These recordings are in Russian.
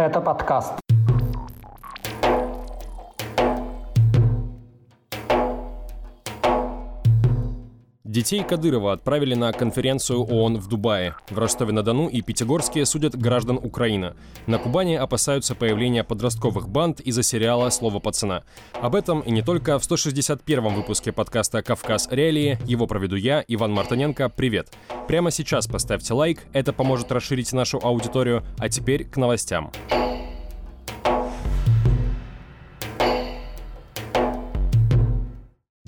Это подкаст. Детей Кадырова отправили на конференцию ООН в Дубае. В Ростове-на-Дону и Пятигорске судят граждан Украины. На Кубани опасаются появления подростковых банд из-за сериала «Слово пацана». Об этом и не только в 161-м выпуске подкаста «Кавказ Реалии». Его проведу я, Иван Мартыненко. Привет! Прямо сейчас поставьте лайк, это поможет расширить нашу аудиторию. А теперь к новостям.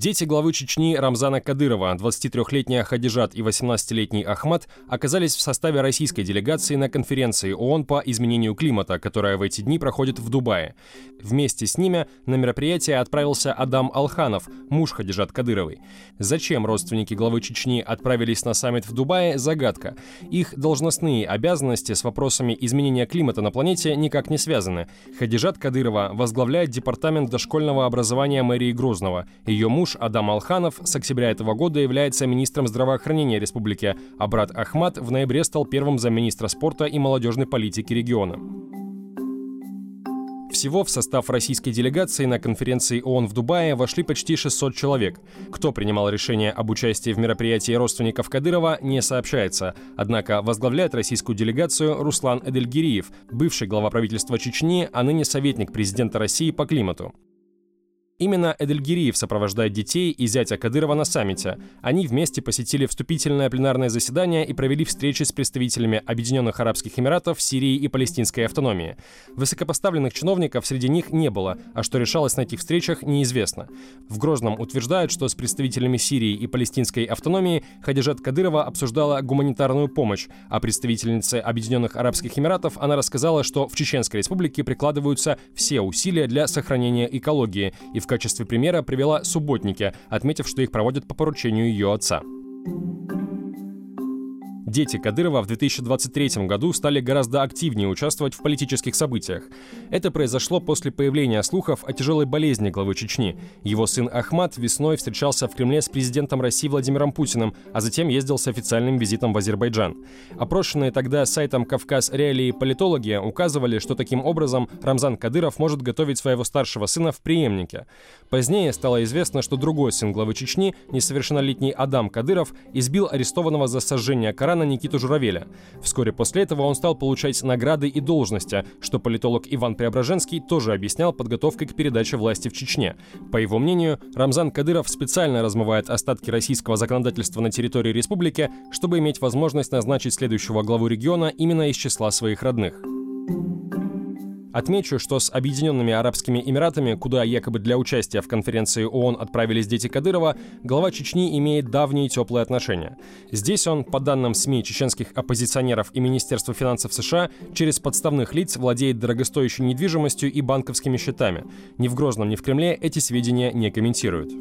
Дети главы Чечни Рамзана Кадырова, 23-летняя Хадижат и 18-летний Ахмад, оказались в составе российской делегации на конференции ООН по изменению климата, которая в эти дни проходит в Дубае. Вместе с ними на мероприятие отправился Адам Алханов, муж Хадижат Кадыровой. Зачем родственники главы Чечни отправились на саммит в Дубае – загадка. Их должностные обязанности с вопросами изменения климата на планете никак не связаны. Хадижат Кадырова возглавляет департамент дошкольного образования мэрии Грозного. Ее муж муж Адам Алханов с октября этого года является министром здравоохранения республики, а брат Ахмад в ноябре стал первым замминистра спорта и молодежной политики региона. Всего в состав российской делегации на конференции ООН в Дубае вошли почти 600 человек. Кто принимал решение об участии в мероприятии родственников Кадырова, не сообщается. Однако возглавляет российскую делегацию Руслан Эдельгириев, бывший глава правительства Чечни, а ныне советник президента России по климату. Именно Эдельгириев сопровождает детей и зятя Кадырова на саммите. Они вместе посетили вступительное пленарное заседание и провели встречи с представителями Объединенных Арабских Эмиратов, Сирии и Палестинской автономии. Высокопоставленных чиновников среди них не было, а что решалось на этих встречах, неизвестно. В Грозном утверждают, что с представителями Сирии и Палестинской автономии Хадижат Кадырова обсуждала гуманитарную помощь, а представительнице Объединенных Арабских Эмиратов она рассказала, что в Чеченской республике прикладываются все усилия для сохранения экологии и в качестве примера привела субботники, отметив, что их проводят по поручению ее отца. Дети Кадырова в 2023 году стали гораздо активнее участвовать в политических событиях. Это произошло после появления слухов о тяжелой болезни главы Чечни. Его сын Ахмад весной встречался в Кремле с президентом России Владимиром Путиным, а затем ездил с официальным визитом в Азербайджан. Опрошенные тогда сайтом «Кавказ Реалии» политологи указывали, что таким образом Рамзан Кадыров может готовить своего старшего сына в преемнике. Позднее стало известно, что другой сын главы Чечни, несовершеннолетний Адам Кадыров, избил арестованного за сожжение Корана романа Никиту Журавеля. Вскоре после этого он стал получать награды и должности, что политолог Иван Преображенский тоже объяснял подготовкой к передаче власти в Чечне. По его мнению, Рамзан Кадыров специально размывает остатки российского законодательства на территории республики, чтобы иметь возможность назначить следующего главу региона именно из числа своих родных. Отмечу, что с Объединенными Арабскими Эмиратами, куда якобы для участия в конференции ООН отправились дети Кадырова, глава Чечни имеет давние теплые отношения. Здесь он, по данным СМИ чеченских оппозиционеров и Министерства финансов США, через подставных лиц владеет дорогостоящей недвижимостью и банковскими счетами. Ни в Грозном, ни в Кремле эти сведения не комментируют.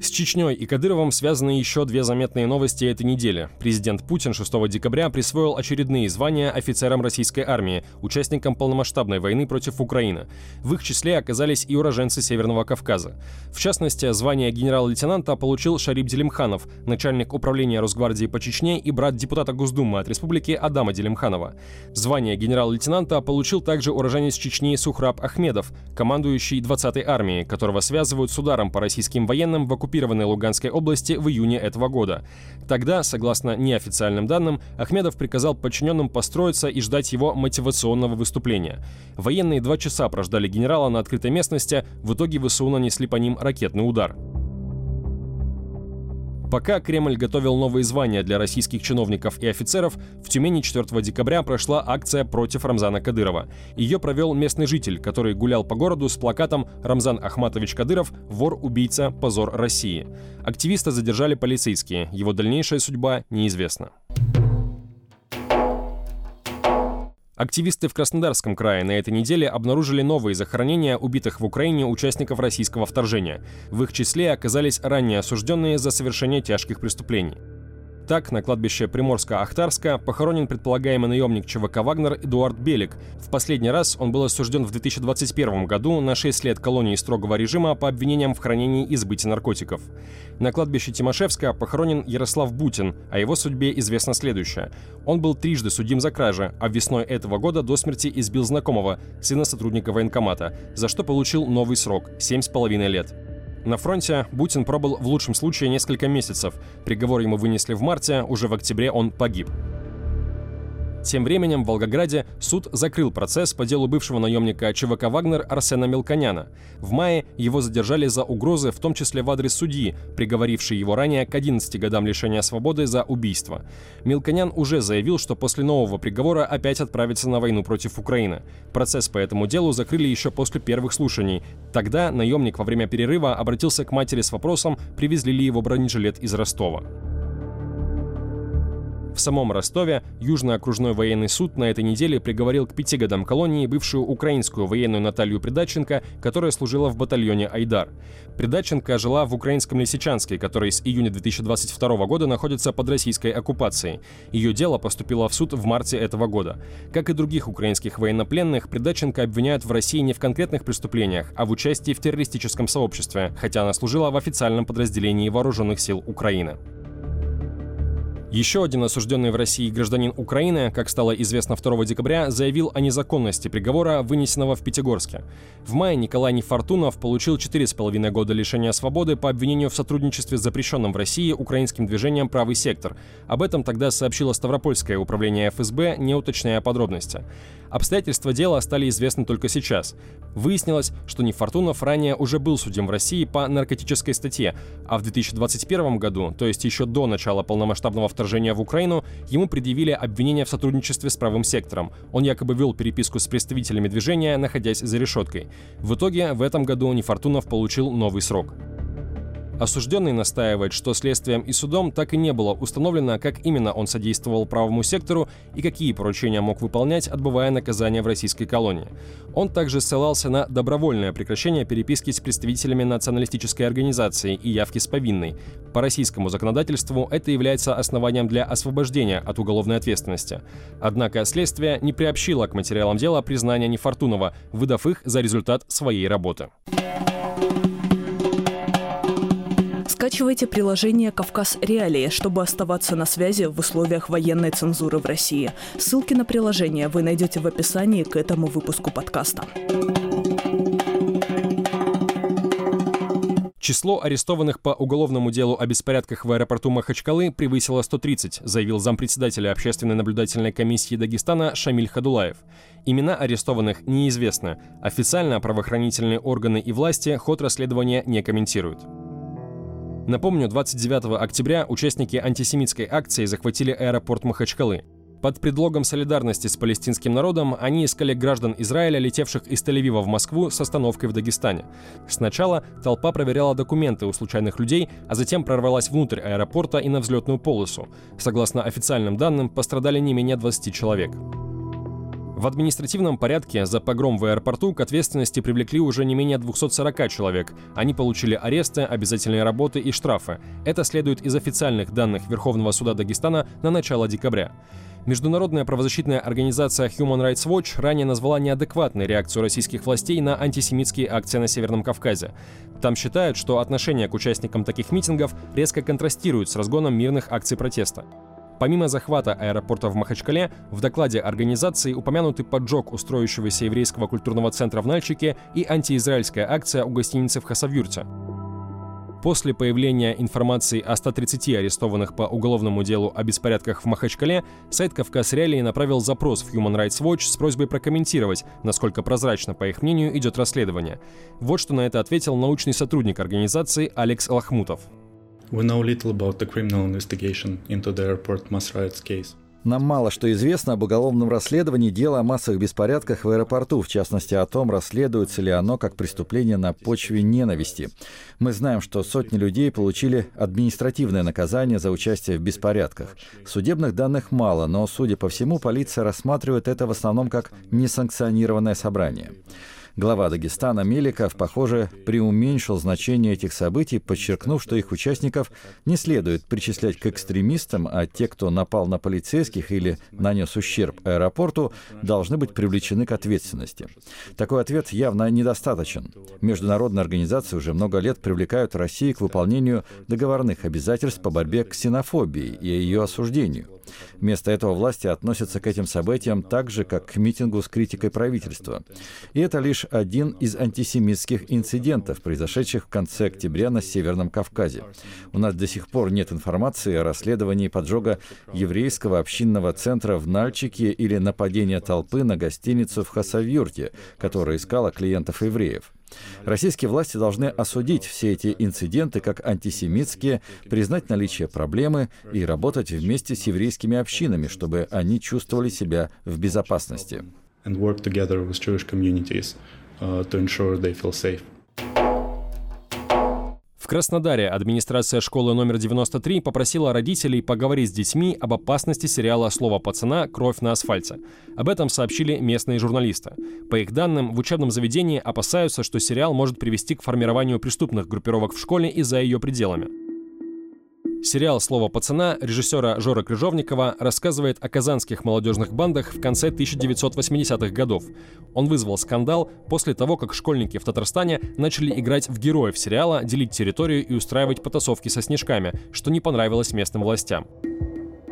С Чечней и Кадыровым связаны еще две заметные новости этой недели. Президент Путин 6 декабря присвоил очередные звания офицерам российской армии, участникам полномасштабной войны против Украины. В их числе оказались и уроженцы Северного Кавказа. В частности, звание генерал-лейтенанта получил Шарип Делимханов, начальник управления Росгвардии по Чечне и брат депутата Госдумы от республики Адама Делимханова. Звание генерал-лейтенанта получил также уроженец Чечни Сухраб Ахмедов, командующий 20-й армией, которого связывают с ударом по российским военным в оккупации оккупированной Луганской области в июне этого года. Тогда, согласно неофициальным данным, Ахмедов приказал подчиненным построиться и ждать его мотивационного выступления. Военные два часа прождали генерала на открытой местности, в итоге ВСУ нанесли по ним ракетный удар. Пока Кремль готовил новые звания для российских чиновников и офицеров, в Тюмени 4 декабря прошла акция против Рамзана Кадырова. Ее провел местный житель, который гулял по городу с плакатом «Рамзан Ахматович Кадыров – вор, убийца, позор России». Активиста задержали полицейские, его дальнейшая судьба неизвестна. Активисты в Краснодарском крае на этой неделе обнаружили новые захоронения убитых в Украине участников российского вторжения. В их числе оказались ранее осужденные за совершение тяжких преступлений. Так, на кладбище Приморска-Ахтарска похоронен предполагаемый наемник ЧВК «Вагнер» Эдуард Белик. В последний раз он был осужден в 2021 году на 6 лет колонии строгого режима по обвинениям в хранении и сбытии наркотиков. На кладбище Тимошевска похоронен Ярослав Бутин, о его судьбе известно следующее. Он был трижды судим за кражи, а весной этого года до смерти избил знакомого, сына сотрудника военкомата, за что получил новый срок – 7,5 лет. На фронте Бутин пробыл в лучшем случае несколько месяцев. Приговор ему вынесли в марте, уже в октябре он погиб. Тем временем в Волгограде суд закрыл процесс по делу бывшего наемника ЧВК «Вагнер» Арсена Мелконяна. В мае его задержали за угрозы, в том числе в адрес судьи, приговорившей его ранее к 11 годам лишения свободы за убийство. Мелконян уже заявил, что после нового приговора опять отправится на войну против Украины. Процесс по этому делу закрыли еще после первых слушаний. Тогда наемник во время перерыва обратился к матери с вопросом, привезли ли его бронежилет из Ростова. В самом Ростове Южный окружной военный суд на этой неделе приговорил к пяти годам колонии бывшую украинскую военную Наталью Придаченко, которая служила в батальоне «Айдар». Придаченко жила в украинском Лисичанске, который с июня 2022 года находится под российской оккупацией. Ее дело поступило в суд в марте этого года. Как и других украинских военнопленных, Придаченко обвиняют в России не в конкретных преступлениях, а в участии в террористическом сообществе, хотя она служила в официальном подразделении вооруженных сил Украины. Еще один осужденный в России гражданин Украины, как стало известно 2 декабря, заявил о незаконности приговора, вынесенного в Пятигорске. В мае Николай Нефортунов получил 4,5 года лишения свободы по обвинению в сотрудничестве с запрещенным в России украинским движением «Правый сектор». Об этом тогда сообщило Ставропольское управление ФСБ, не уточняя подробности. Обстоятельства дела стали известны только сейчас. Выяснилось, что Нефортунов ранее уже был судим в России по наркотической статье, а в 2021 году, то есть еще до начала полномасштабного вторжения в Украину, ему предъявили обвинение в сотрудничестве с правым сектором. Он якобы вел переписку с представителями движения, находясь за решеткой. В итоге в этом году Нефортунов получил новый срок. Осужденный настаивает, что следствием и судом так и не было установлено, как именно он содействовал правому сектору и какие поручения мог выполнять, отбывая наказание в российской колонии. Он также ссылался на добровольное прекращение переписки с представителями националистической организации и явки с повинной. По российскому законодательству это является основанием для освобождения от уголовной ответственности. Однако следствие не приобщило к материалам дела признания Нефортунова, выдав их за результат своей работы. Скачивайте приложение «Кавказ Реалии», чтобы оставаться на связи в условиях военной цензуры в России. Ссылки на приложение вы найдете в описании к этому выпуску подкаста. Число арестованных по уголовному делу о беспорядках в аэропорту Махачкалы превысило 130, заявил зампредседателя общественной наблюдательной комиссии Дагестана Шамиль Хадулаев. Имена арестованных неизвестны. Официально правоохранительные органы и власти ход расследования не комментируют. Напомню, 29 октября участники антисемитской акции захватили аэропорт Махачкалы. Под предлогом солидарности с палестинским народом они искали граждан Израиля, летевших из Тель-Авива в Москву с остановкой в Дагестане. Сначала толпа проверяла документы у случайных людей, а затем прорвалась внутрь аэропорта и на взлетную полосу. Согласно официальным данным, пострадали не менее 20 человек. В административном порядке за погром в аэропорту к ответственности привлекли уже не менее 240 человек. Они получили аресты, обязательные работы и штрафы. Это следует из официальных данных Верховного суда Дагестана на начало декабря. Международная правозащитная организация Human Rights Watch ранее назвала неадекватной реакцию российских властей на антисемитские акции на Северном Кавказе. Там считают, что отношение к участникам таких митингов резко контрастирует с разгоном мирных акций протеста. Помимо захвата аэропорта в Махачкале, в докладе организации упомянуты поджог устроившегося еврейского культурного центра в Нальчике и антиизраильская акция у гостиницы в Хасавюрте. После появления информации о 130 арестованных по уголовному делу о беспорядках в Махачкале, сайт «Кавказ Реалии» направил запрос в Human Rights Watch с просьбой прокомментировать, насколько прозрачно, по их мнению, идет расследование. Вот что на это ответил научный сотрудник организации Алекс Лахмутов. We know little about the criminal investigation into the airport mass riots case. Нам мало что известно об уголовном расследовании дела о массовых беспорядках в аэропорту, в частности о том, расследуется ли оно как преступление на почве ненависти. Мы знаем, что сотни людей получили административное наказание за участие в беспорядках. Судебных данных мало, но, судя по всему, полиция рассматривает это в основном как несанкционированное собрание. Глава Дагестана Меликов, похоже, преуменьшил значение этих событий, подчеркнув, что их участников не следует причислять к экстремистам, а те, кто напал на полицейских или нанес ущерб аэропорту, должны быть привлечены к ответственности. Такой ответ явно недостаточен. Международные организации уже много лет привлекают Россию к выполнению договорных обязательств по борьбе к ксенофобии и ее осуждению. Вместо этого власти относятся к этим событиям так же, как к митингу с критикой правительства. И это лишь один из антисемитских инцидентов, произошедших в конце октября на Северном Кавказе. У нас до сих пор нет информации о расследовании поджога еврейского общинного центра в Нальчике или нападения толпы на гостиницу в Хасавюрте, которая искала клиентов евреев. Российские власти должны осудить все эти инциденты как антисемитские, признать наличие проблемы и работать вместе с еврейскими общинами, чтобы они чувствовали себя в безопасности. And work together with Jewish communities uh, to ensure they feel safe. В Краснодаре администрация школы номер 93 попросила родителей поговорить с детьми об опасности сериала «Слово пацана. Кровь на асфальте». Об этом сообщили местные журналисты. По их данным, в учебном заведении опасаются, что сериал может привести к формированию преступных группировок в школе и за ее пределами. Сериал «Слово пацана» режиссера Жора Крыжовникова рассказывает о казанских молодежных бандах в конце 1980-х годов. Он вызвал скандал после того, как школьники в Татарстане начали играть в героев сериала, делить территорию и устраивать потасовки со снежками, что не понравилось местным властям.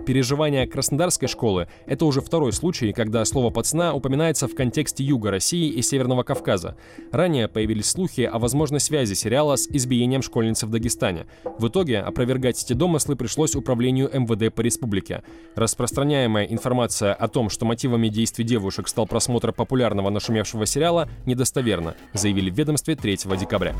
Переживания Краснодарской школы — это уже второй случай, когда слово «пацана» упоминается в контексте Юга России и Северного Кавказа. Ранее появились слухи о возможной связи сериала с избиением школьницы в Дагестане. В итоге опровергать эти домыслы пришлось управлению МВД по республике. Распространяемая информация о том, что мотивами действий девушек стал просмотр популярного нашумевшего сериала, недостоверна, заявили в ведомстве 3 декабря.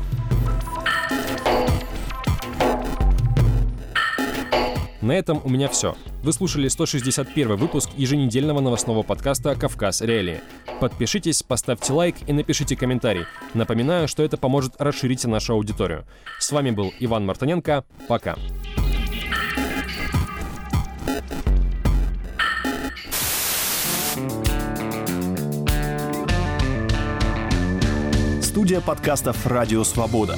На этом у меня все. Вы слушали 161 выпуск еженедельного новостного подкаста «Кавказ Реалии». Подпишитесь, поставьте лайк и напишите комментарий. Напоминаю, что это поможет расширить нашу аудиторию. С вами был Иван Мартыненко. Пока. Студия подкастов «Радио Свобода».